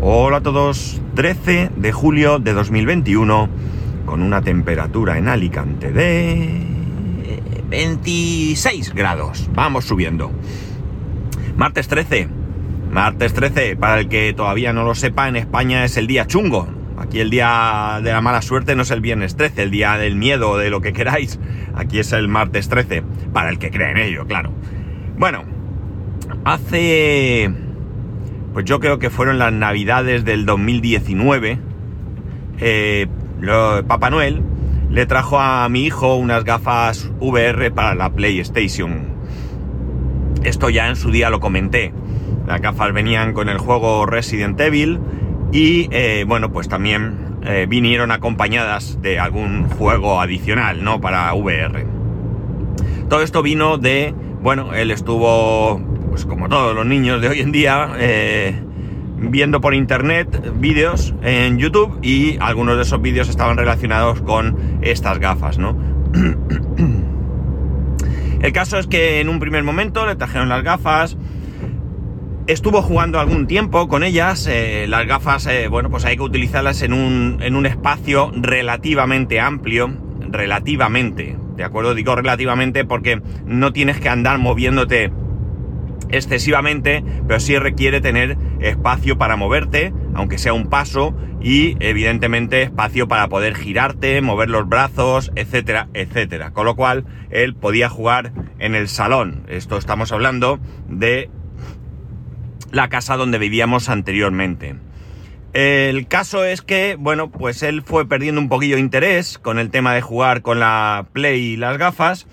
Hola a todos, 13 de julio de 2021, con una temperatura en Alicante de 26 grados. Vamos subiendo. Martes 13. Martes 13, para el que todavía no lo sepa, en España es el día chungo. Aquí el día de la mala suerte no es el viernes 13, el día del miedo, de lo que queráis. Aquí es el martes 13, para el que cree en ello, claro. Bueno, hace pues yo creo que fueron las navidades del 2019, eh, Papá Noel le trajo a mi hijo unas gafas VR para la PlayStation. Esto ya en su día lo comenté. Las gafas venían con el juego Resident Evil y eh, bueno, pues también eh, vinieron acompañadas de algún juego adicional, ¿no? Para VR. Todo esto vino de, bueno, él estuvo pues como todos los niños de hoy en día, eh, viendo por internet vídeos en YouTube y algunos de esos vídeos estaban relacionados con estas gafas, ¿no? El caso es que en un primer momento le trajeron las gafas, estuvo jugando algún tiempo con ellas, eh, las gafas, eh, bueno, pues hay que utilizarlas en un, en un espacio relativamente amplio, relativamente, ¿de acuerdo? Digo relativamente porque no tienes que andar moviéndote excesivamente, pero sí requiere tener espacio para moverte, aunque sea un paso, y evidentemente espacio para poder girarte, mover los brazos, etcétera, etcétera. Con lo cual, él podía jugar en el salón. Esto estamos hablando de la casa donde vivíamos anteriormente. El caso es que, bueno, pues él fue perdiendo un poquillo de interés con el tema de jugar con la Play y las gafas,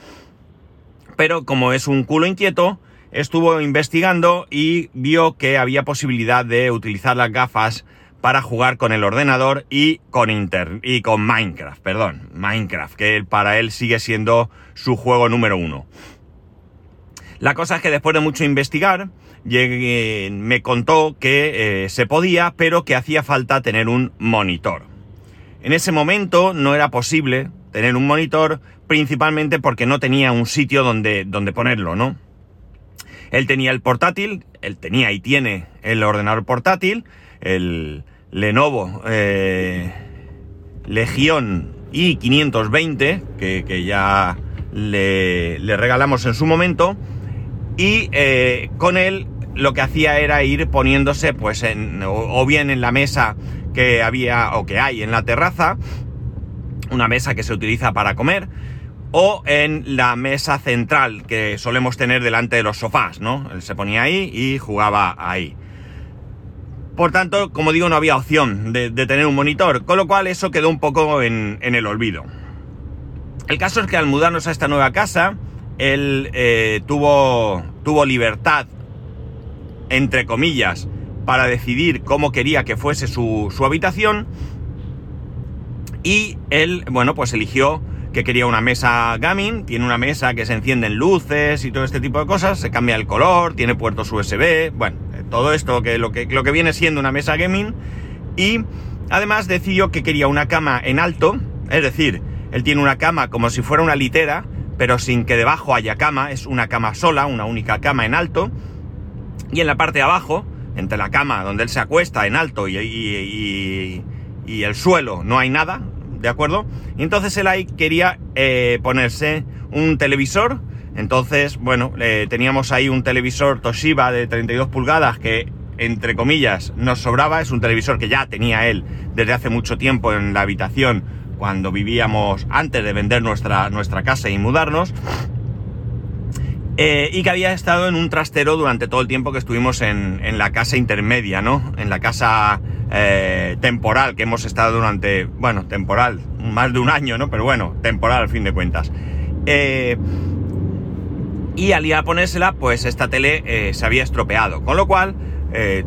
pero como es un culo inquieto, estuvo investigando y vio que había posibilidad de utilizar las gafas para jugar con el ordenador y con y con Minecraft, perdón, Minecraft, que para él sigue siendo su juego número uno. La cosa es que después de mucho investigar, me contó que eh, se podía, pero que hacía falta tener un monitor. En ese momento no era posible tener un monitor, principalmente porque no tenía un sitio donde, donde ponerlo, ¿no? Él tenía el portátil, él tenía y tiene el ordenador portátil, el Lenovo eh, Legion i520, que, ya le, regalamos en su momento, y eh, con él lo que hacía era ir poniéndose, pues, en, o bien en la mesa que había o que hay en la terraza, una mesa que se utiliza para comer, o en la mesa central que solemos tener delante de los sofás, ¿no? Él se ponía ahí y jugaba ahí. Por tanto, como digo, no había opción de, tener un monitor, con lo cual eso quedó un poco en, el olvido. El caso es que al mudarnos a esta nueva casa, él eh, tuvo, tuvo libertad, entre comillas, para decidir cómo quería que fuese su, su habitación. Y él, bueno, pues eligió que quería una mesa gaming, tiene una mesa que se encienden luces y todo este tipo de cosas, se cambia el color, tiene puertos USB, bueno, eh, todo esto que lo que, lo que viene siendo una mesa gaming. Y además decidió que quería una cama en alto, es decir, él tiene una cama como si fuera una litera, pero sin que debajo haya cama, es una cama sola, una única cama en alto, y en la parte de abajo, entre la cama donde él se acuesta en alto y, y el suelo, no hay nada, ¿de acuerdo? Entonces él ahí quería eh, ponerse un televisor, entonces, bueno, teníamos ahí un televisor Toshiba de 32 pulgadas que, entre comillas, nos sobraba, es un televisor que ya tenía él desde hace mucho tiempo en la habitación cuando vivíamos antes de vender nuestra, nuestra casa y mudarnos. Eh, y que había estado en un trastero durante todo el tiempo que estuvimos en, en la casa intermedia, ¿no? En la casa eh, temporal que hemos estado durante, bueno, temporal, más de un año, ¿no? Pero bueno, temporal al fin de cuentas. Eh, y al ir a ponérsela, pues esta tele eh, se había estropeado. Con lo cual,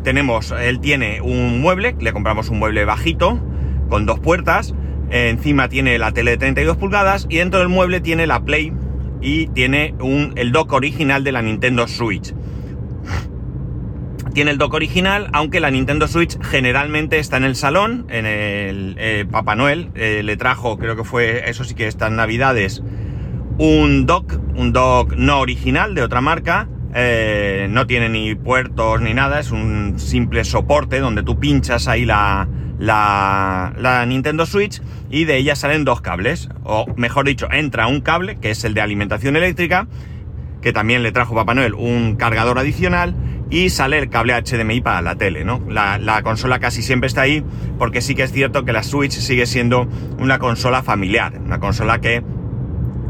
tenemos, él tiene un mueble, le compramos un mueble bajito, con dos puertas. encima tiene la tele de 32 pulgadas y dentro del mueble tiene la Play y tiene un, el dock original de la Nintendo Switch. Tiene el dock original, aunque la Nintendo Switch generalmente está en el salón, en el eh, Papá Noel. Eh, le trajo, creo que fue, eso sí que estas navidades, un dock, un dock no original de otra marca, eh, no tiene ni puertos ni nada, es un simple soporte donde tú pinchas ahí la, la, la, Nintendo Switch y de ella salen dos cables, o mejor dicho, entra un cable que es el de alimentación eléctrica, que también le trajo Papá Noel un cargador adicional y sale el cable HDMI para la tele, ¿no? La, la, consola casi siempre está ahí porque sí que es cierto que la Switch sigue siendo una consola familiar, una consola que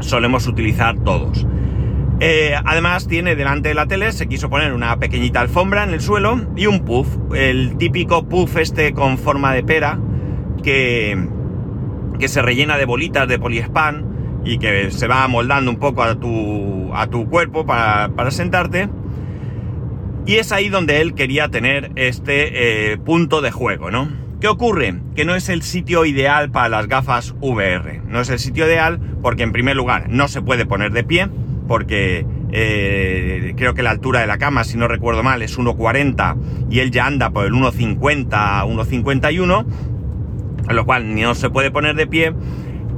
solemos utilizar todos. Eh, además tiene delante de la tele, se quiso poner una pequeñita alfombra en el suelo y un puff, el típico puff este con forma de pera que, que se rellena de bolitas de poliespan y que se va moldando un poco a tu, a tu cuerpo para sentarte. Y es ahí donde él quería tener este eh, punto de juego, ¿no? ¿Qué ocurre? Que no es el sitio ideal para las gafas VR. No es el sitio ideal porque en primer lugar no se puede poner de pie porque eh, creo que la altura de la cama, si no recuerdo mal, es 1,40 y él ya anda por el 1,50, 1,51, lo cual no se puede poner de pie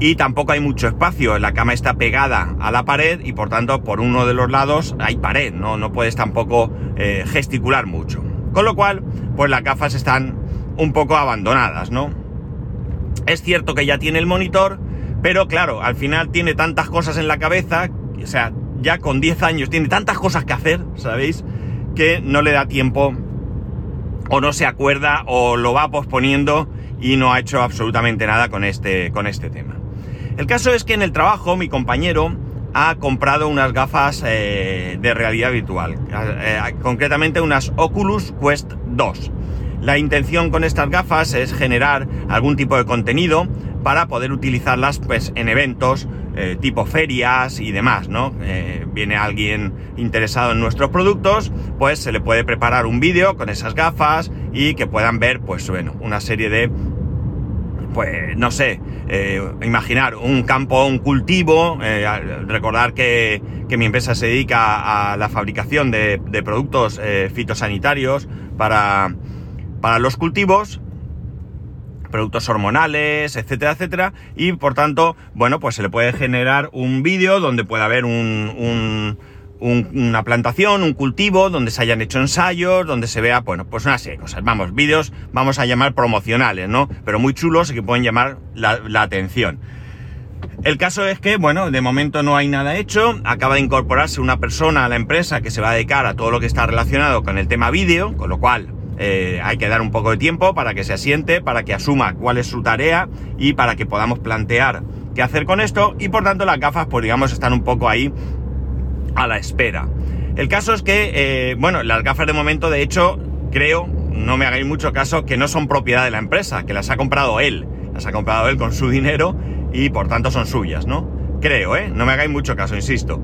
y tampoco hay mucho espacio. La cama está pegada a la pared y por tanto por uno de los lados hay pared, no, no puedes tampoco eh, gesticular mucho. Con lo cual, pues las gafas están un poco abandonadas, ¿no? Es cierto que ya tiene el monitor, pero claro, al final tiene tantas cosas en la cabeza, o sea, ya con 10 años tiene tantas cosas que hacer, ¿sabéis? Que no le da tiempo o no se acuerda o lo va posponiendo y no ha hecho absolutamente nada con este, con este tema. El caso es que en el trabajo mi compañero ha comprado unas gafas eh, de realidad virtual, eh, concretamente unas Oculus Quest 2. La intención con estas gafas es generar algún tipo de contenido para poder utilizarlas pues, en eventos eh, tipo ferias y demás, ¿no? Viene alguien interesado en nuestros productos, pues se le puede preparar un vídeo con esas gafas y que puedan ver, pues bueno, una serie de, pues no sé, eh, imaginar un campo, un cultivo, recordar que, que, mi empresa se dedica a la fabricación de, de productos fitosanitarios para, para los cultivos, productos hormonales, etcétera, etcétera, y por tanto, bueno, pues se le puede generar un vídeo donde pueda haber un, una plantación, un cultivo, donde se hayan hecho ensayos, donde se vea, bueno, pues una serie de cosas. Vamos, vídeos, vamos a llamar promocionales, ¿no? Pero muy chulos y que pueden llamar la, atención. El caso es que, bueno, de momento no hay nada hecho, acaba de incorporarse una persona a la empresa que se va a dedicar a todo lo que está relacionado con el tema vídeo, con lo cual eh, hay que dar un poco de tiempo para que se asiente, para que asuma cuál es su tarea y para que podamos plantear qué hacer con esto y por tanto las gafas pues digamos están un poco ahí a la espera. El caso es que, eh, bueno, las gafas de momento de hecho creo, no me hagáis mucho caso, que no son propiedad de la empresa, que las ha comprado él, las ha comprado él con su dinero y por tanto son suyas, ¿no? Creo, ¿eh? No me hagáis mucho caso, insisto.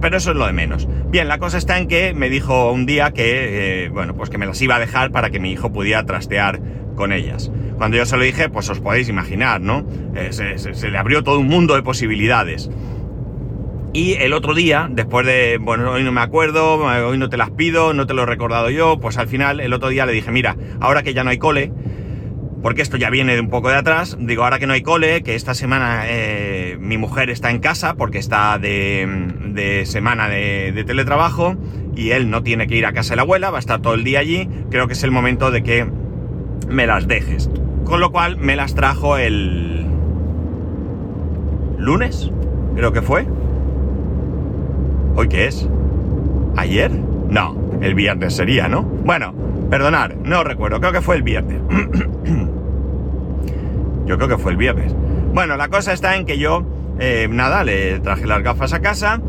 pero eso es lo de menos. Bien, la cosa está en que me dijo un día que, eh, bueno, pues que me las iba a dejar para que mi hijo pudiera trastear con ellas. Cuando yo se lo dije, pues os podéis imaginar, ¿no? Eh, se, le abrió todo un mundo de posibilidades. Y el otro día, después de, bueno, hoy no me acuerdo, hoy no te las pido, no te lo he recordado yo, pues al final, el otro día le dije, mira, ahora que ya no hay cole, porque esto ya viene de un poco de atrás. Digo, ahora que no hay cole, que esta semana eh, mi mujer está en casa porque está de, semana de, teletrabajo y él no tiene que ir a casa de la abuela, va a estar todo el día allí. Creo que es el momento de que me las dejes. Con lo cual me las trajo el lunes, creo que fue. ¿Hoy qué es? ¿Ayer? No, el viernes sería, ¿no? Bueno, perdonar, no recuerdo, creo que fue el viernes. Yo creo que fue el viernes. Bueno, la cosa está en que yo, eh, nada, le traje las gafas a casa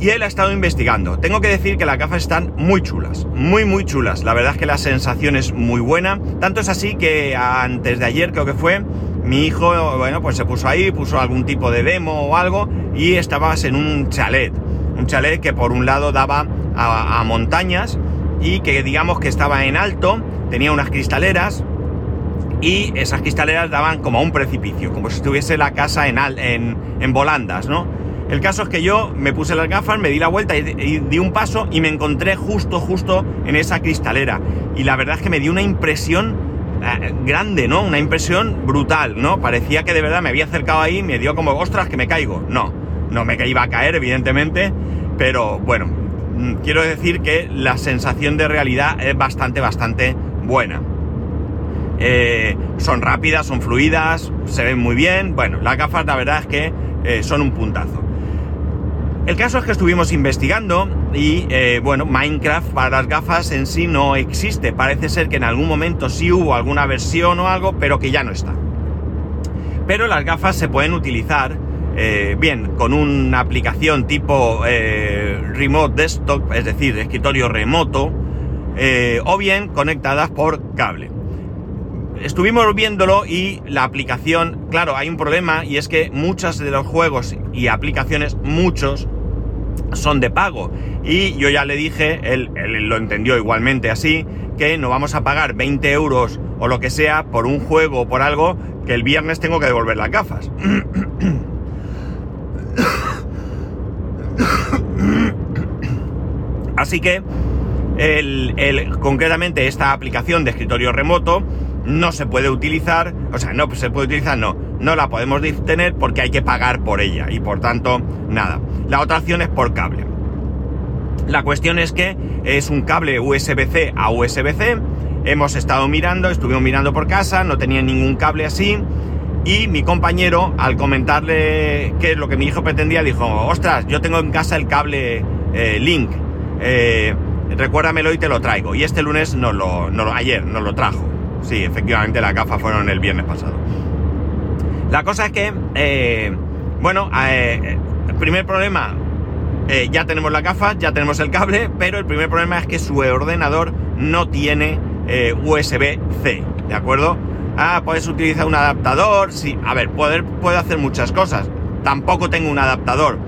y él ha estado investigando. Tengo que decir que las gafas están muy chulas, muy, muy chulas. La verdad es que la sensación es muy buena. Tanto es así que antes de ayer, creo que fue, mi hijo, bueno, pues se puso ahí, puso algún tipo de demo o algo y estabas en un chalet. Un chalet que por un lado daba a, montañas y que digamos que estaba en alto, tenía unas cristaleras y esas cristaleras daban como a un precipicio, como si estuviese la casa en, en, en volandas, ¿no? El caso es que yo me puse las gafas, me di la vuelta y, di un paso y me encontré justo, justo en esa cristalera. Y la verdad es que me dio una impresión eh, grande, ¿no? Una impresión brutal, ¿no? Parecía que de verdad me había acercado ahí, me dio como, ostras, que me caigo. No, no me iba a caer, evidentemente, pero bueno, mm, quiero decir que la sensación de realidad es bastante, bastante buena. Eh, son rápidas, son fluidas, se ven muy bien. Bueno, las gafas la verdad es que eh, son un puntazo. El caso es que estuvimos investigando y eh, bueno, Minecraft para las gafas en sí no existe. Parece ser que en algún momento sí hubo alguna versión o algo, pero que ya no está. Pero las gafas se pueden utilizar bien con una aplicación tipo remote desktop, es decir, escritorio remoto, o bien conectadas por cable estuvimos viéndolo y la aplicación, claro, hay un problema y es que muchos de los juegos y aplicaciones, muchos, son de pago. Y yo ya le dije, él, lo entendió igualmente así, que no vamos a pagar 20 euros o lo que sea por un juego o por algo que el viernes tengo que devolver las gafas. Así que, concretamente esta aplicación de escritorio remoto, no se puede utilizar, o sea, no se puede utilizar, no, no la podemos tener porque hay que pagar por ella y por tanto, nada. La otra opción es por cable. La cuestión es que es un cable USB-C a USB-C. Hemos estado mirando, estuvimos mirando por casa, no tenía ningún cable así. Y mi compañero, al comentarle qué es lo que mi hijo pretendía, dijo, ostras, yo tengo en casa el cable eh, Link. Eh, recuérdamelo y te lo traigo. Y este lunes no lo, no ayer nos lo trajo. Sí, efectivamente las gafas fueron el viernes pasado. La cosa es que, eh, bueno, eh, el primer problema, eh, ya tenemos las gafas, ya tenemos el cable, pero el primer problema es que su ordenador no tiene USB-C, ¿de acuerdo? Ah, puedes utilizar un adaptador, sí, a ver, poder, puedo hacer muchas cosas. Tampoco tengo un adaptador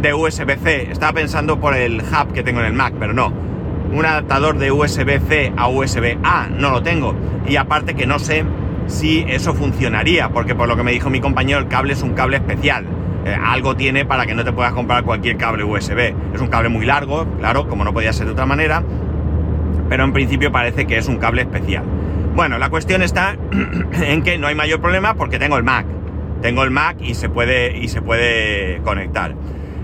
de USB-C, estaba pensando por el hub que tengo en el Mac, pero no un adaptador de USB-C a USB-A, no lo tengo. Y aparte que no sé si eso funcionaría, porque por lo que me dijo mi compañero, el cable es un cable especial. Eh, algo tiene para que no te puedas comprar cualquier cable USB. Es un cable muy largo, claro, como no podía ser de otra manera, pero en principio parece que es un cable especial. Bueno, la cuestión está en que no hay mayor problema porque tengo el Mac. Tengo el Mac y se puede, y se puede conectar.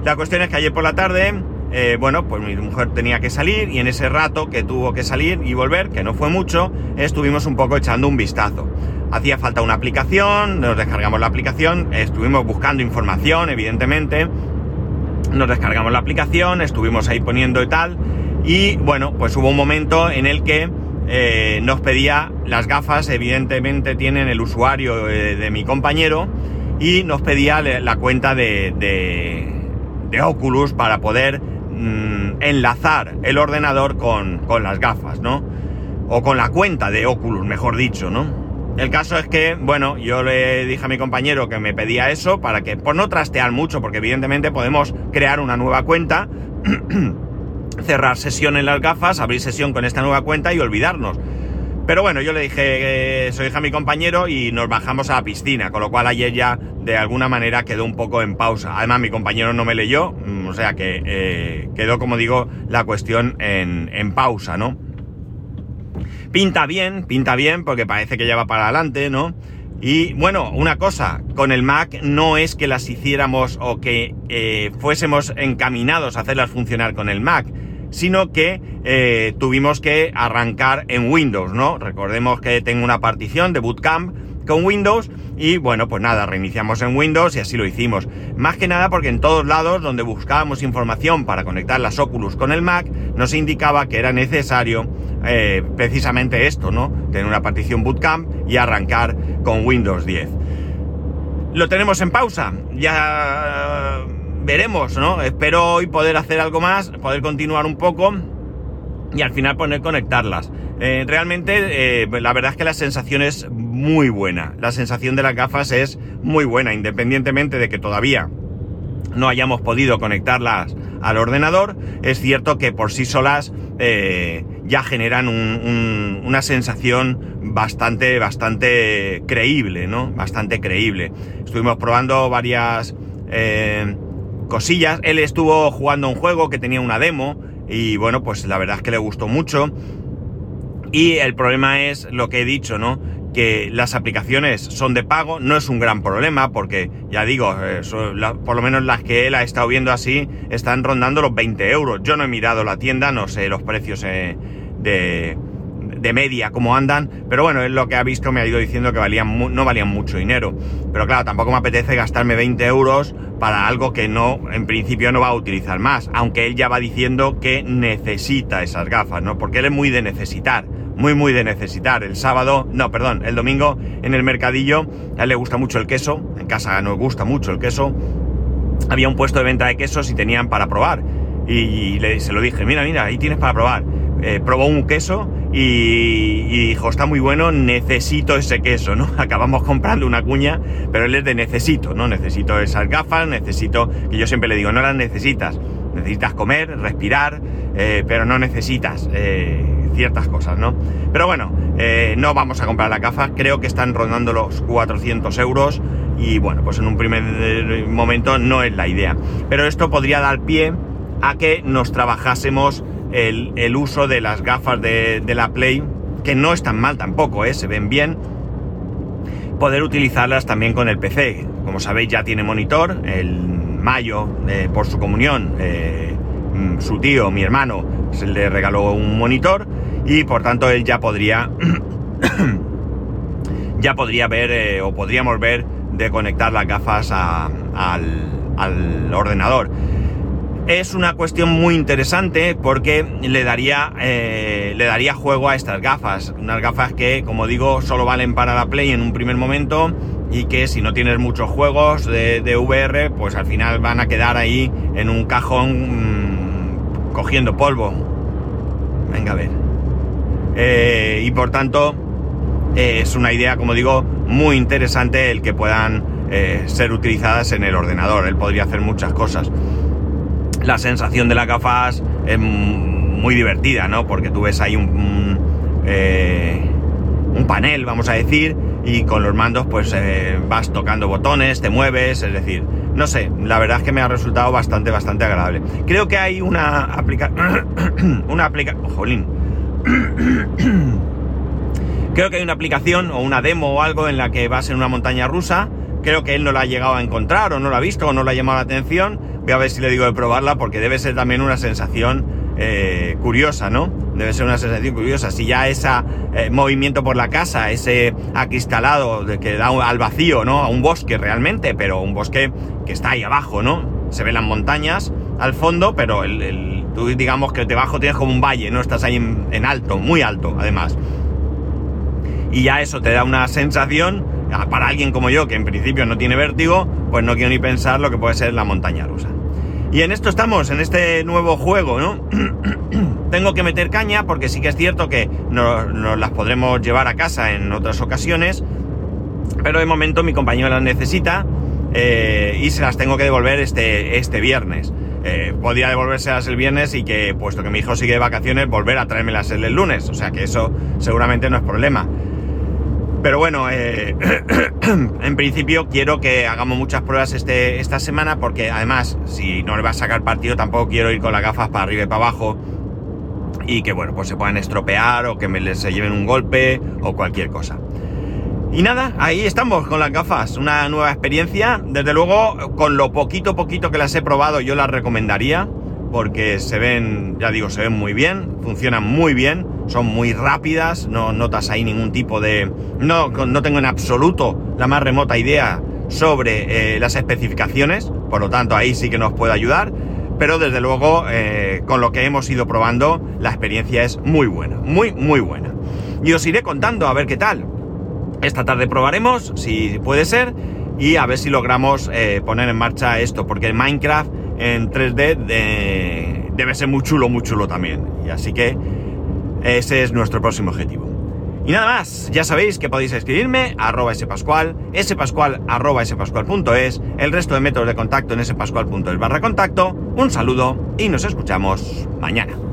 La cuestión es que ayer por la tarde eh, bueno, pues mi mujer tenía que salir y en ese rato que tuvo que salir y volver, que no fue mucho, estuvimos un poco echando un vistazo. Hacía falta una aplicación, nos descargamos la aplicación, estuvimos buscando información, evidentemente, nos descargamos la aplicación, estuvimos ahí poniendo y tal, y bueno, pues hubo un momento en el que eh, nos pedía las gafas, evidentemente tienen el usuario eh, de mi compañero, y nos pedía la cuenta de, de Oculus para poder Mm, enlazar el ordenador con, con, las gafas, ¿no? O con la cuenta de Oculus, mejor dicho, ¿no? El caso es que, bueno, yo le dije a mi compañero que me pedía eso para que, por no trastear mucho, porque evidentemente podemos crear una nueva cuenta, cerrar sesión en las gafas, abrir sesión con esta nueva cuenta y olvidarnos. Pero bueno, yo le dije que soy hija mi compañero y nos bajamos a la piscina, con lo cual ayer ya de alguna manera quedó un poco en pausa. Además, mi compañero no me leyó, mm, o sea que eh, quedó, como digo, la cuestión en, en pausa, ¿no? Pinta bien, pinta bien, porque parece que ya va para adelante, ¿no? Y bueno, una cosa, con el Mac no es que las hiciéramos o que eh, fuésemos encaminados a hacerlas funcionar con el Mac sino que eh, tuvimos que arrancar en Windows, ¿no? Recordemos que tengo una partición de Bootcamp con Windows y bueno, pues nada, reiniciamos en Windows y así lo hicimos. Más que nada porque en todos lados donde buscábamos información para conectar las Oculus con el Mac, nos indicaba que era necesario eh, precisamente esto, ¿no? Tener una partición Bootcamp y arrancar con Windows 10. Lo tenemos en pausa, ya veremos, ¿no? Espero hoy poder hacer algo más, poder continuar un poco y al final poder conectarlas. Eh, realmente, eh, la verdad es que la sensación es muy buena. La sensación de las gafas es muy buena, independientemente de que todavía no hayamos podido conectarlas al ordenador. Es cierto que por sí solas eh, ya generan una sensación bastante, bastante creíble, ¿no? Bastante creíble. Estuvimos probando varias cosillas. Él estuvo jugando un juego que tenía una demo y bueno, pues la verdad es que le gustó mucho. Y el problema es lo que he dicho, ¿no? que las aplicaciones son de pago, no es un gran problema porque, ya digo, eh, por lo menos las que él ha estado viendo así están rondando los 20 euros. Yo no he mirado la tienda, no sé los precios eh, de, de, media, cómo andan, pero bueno, es lo que ha visto, me ha ido diciendo que valían no valían mucho dinero. Pero claro, tampoco me apetece gastarme 20 euros para algo que no, en principio no va a utilizar más, aunque él ya va diciendo que necesita esas gafas, ¿no? Porque él es muy de necesitar muy muy de necesitar. El sábado, no, perdón, el domingo en el mercadillo, a él le gusta mucho el queso, en casa nos gusta mucho el queso. Había un puesto de venta de quesos y tenían para probar. Y, le, se lo dije, mira, mira, ahí tienes para probar. Eh, probó un queso y, dijo, está muy bueno, necesito ese queso, ¿no? Acabamos comprando una cuña, pero él es de necesito, ¿no? Necesito esas gafas, necesito, que yo siempre le digo, no las necesitas. Necesitas comer, respirar, eh, pero no necesitas. Eh, ciertas cosas, ¿no? Pero bueno, eh, no vamos a comprar la gafas, creo que están rondando los 400 euros y bueno, pues en un primer momento no es la idea. Pero esto podría dar pie a que nos trabajásemos el, uso de las gafas de, la Play, que no están mal tampoco, ¿eh? se ven bien, poder utilizarlas también con el PC. Como sabéis ya tiene monitor, el Mayo, eh, por su comunión, eh, mm, su tío, mi hermano, se le regaló un monitor y por tanto él ya podría ya podría ver o podríamos ver de conectar las gafas al, ordenador. Es una cuestión muy interesante porque le daría, eh, le daría juego a estas gafas. Unas gafas que, como digo, solo valen para la Play en un primer momento y que si no tienes muchos juegos de, VR, pues al final van a quedar ahí en un cajón mm, cogiendo polvo. Venga a ver. Eh, y por tanto eh, es una idea, como digo, muy interesante el que puedan ser utilizadas en el ordenador. Él podría hacer muchas cosas. La sensación de las gafas es muy divertida, ¿no? Porque tú ves ahí un, un, panel, vamos a decir, y con los mandos pues vas tocando botones, te mueves, es decir, no sé, la verdad es que me ha resultado bastante, bastante agradable. Creo que hay una aplicación, una aplicación, jolín, Creo que hay una aplicación o una demo o algo en la que vas en una montaña rusa. Creo que él no la ha llegado a encontrar o no la ha visto o no le ha llamado la atención. Voy a ver si le digo de probarla porque debe ser también una sensación eh, curiosa, ¿no? Debe ser una sensación curiosa. Si ya ese eh, movimiento por la casa, ese acristalado de que da al vacío, ¿no? A un bosque realmente, pero un bosque que está ahí abajo, ¿no? Se ven las montañas al fondo, pero Tú digamos que debajo tienes como un valle, no estás ahí en, alto, muy alto además. Y ya eso te da una sensación, ah, para alguien como yo, que en principio no tiene vértigo, pues no quiero ni pensar lo que puede ser la montaña rusa. Y en esto estamos, en este nuevo juego, ¿no? Tengo que meter caña porque sí que es cierto que nos, las podremos llevar a casa en otras ocasiones, pero de momento mi compañero las necesita eh, y se las tengo que devolver este, este viernes eh, podía devolvérselas el viernes y que, puesto que mi hijo sigue de vacaciones, volver a traérmelas el lunes. O sea que eso seguramente no es problema. Pero bueno, eh, en principio quiero que hagamos muchas pruebas este, esta semana porque además, si no le va a sacar partido, tampoco quiero ir con las gafas para arriba y para abajo y que, bueno, pues se puedan estropear o que me se lleven un golpe o cualquier cosa. Y nada, ahí estamos con las gafas, una nueva experiencia. Desde luego, con lo poquito poquito que las he probado, yo las recomendaría, porque se ven, ya digo, se ven muy bien, funcionan muy bien, son muy rápidas, no notas ahí ningún tipo de... No, no tengo en absoluto la más remota idea sobre eh, las especificaciones, por lo tanto ahí sí que nos puede ayudar, pero desde luego eh, con lo que hemos ido probando, la experiencia es muy buena, muy, muy buena. Y os iré contando a ver qué tal. Esta tarde probaremos, si puede ser, y a ver si logramos eh, poner en marcha esto, porque Minecraft en 3D debe ser muy chulo, muy chulo también. Y así que ese es nuestro próximo objetivo. Y nada más, ya sabéis que podéis escribirme a arroba spascual, arroba spascual.es, el resto de métodos de contacto en spascual.es barra contacto. Un saludo y nos escuchamos mañana.